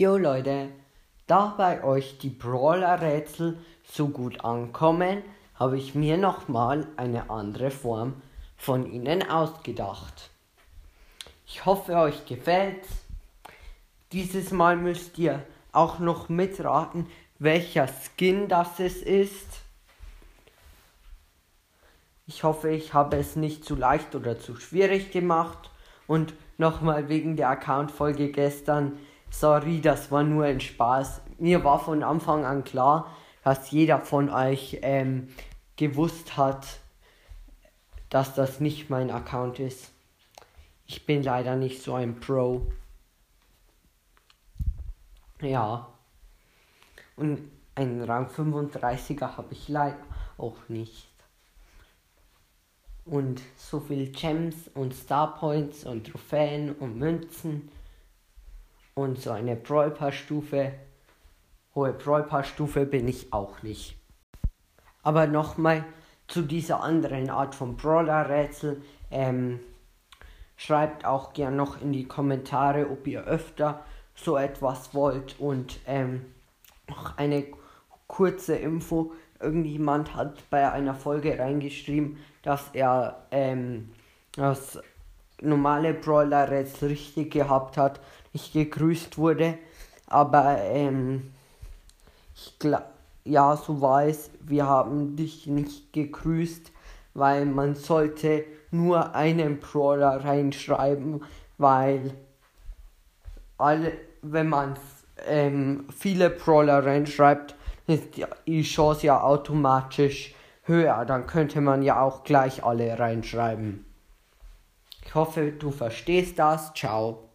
Jo Leute, da bei euch die Brawler-Rätsel so gut ankommen, habe ich mir nochmal eine andere Form von ihnen ausgedacht. Ich hoffe, euch gefällt's. Dieses Mal müsst ihr auch noch mitraten, welcher Skin das es ist. Ich hoffe, ich habe es nicht zu leicht oder zu schwierig gemacht. Und nochmal wegen der Account-Folge gestern. Sorry, das war nur ein Spaß. Mir war von Anfang an klar, dass jeder von euch ähm, gewusst hat, dass das nicht mein Account ist. Ich bin leider nicht so ein Pro. Ja. Und einen Rang 35er habe ich leider auch nicht. Und so viel Gems und Star Points und Trophäen und Münzen und so eine Brawl Pass Stufe. Hohe Brawl Pass Stufe bin ich auch nicht. Aber nochmal zu dieser anderen Art von Brawler Rätsel. Ähm, schreibt auch gern noch in die Kommentare, ob ihr öfter so etwas wollt. Und ähm, noch eine kurze Info. Irgendjemand hat bei einer Folge reingeschrieben, dass er ähm, das normale Brawler Rätsel richtig gehabt hat, nicht gegrüßt wurde. Aber ähm, ich glaube, ja, so war es. Wir haben dich nicht gegrüßt, weil man sollte nur einen Brawler reinschreiben, weil alle, wenn man ähm, viele Brawler reinschreibt, ist die Chance ja automatisch höher. Dann könnte man ja auch gleich alle reinschreiben. Ich hoffe, du verstehst das. Ciao.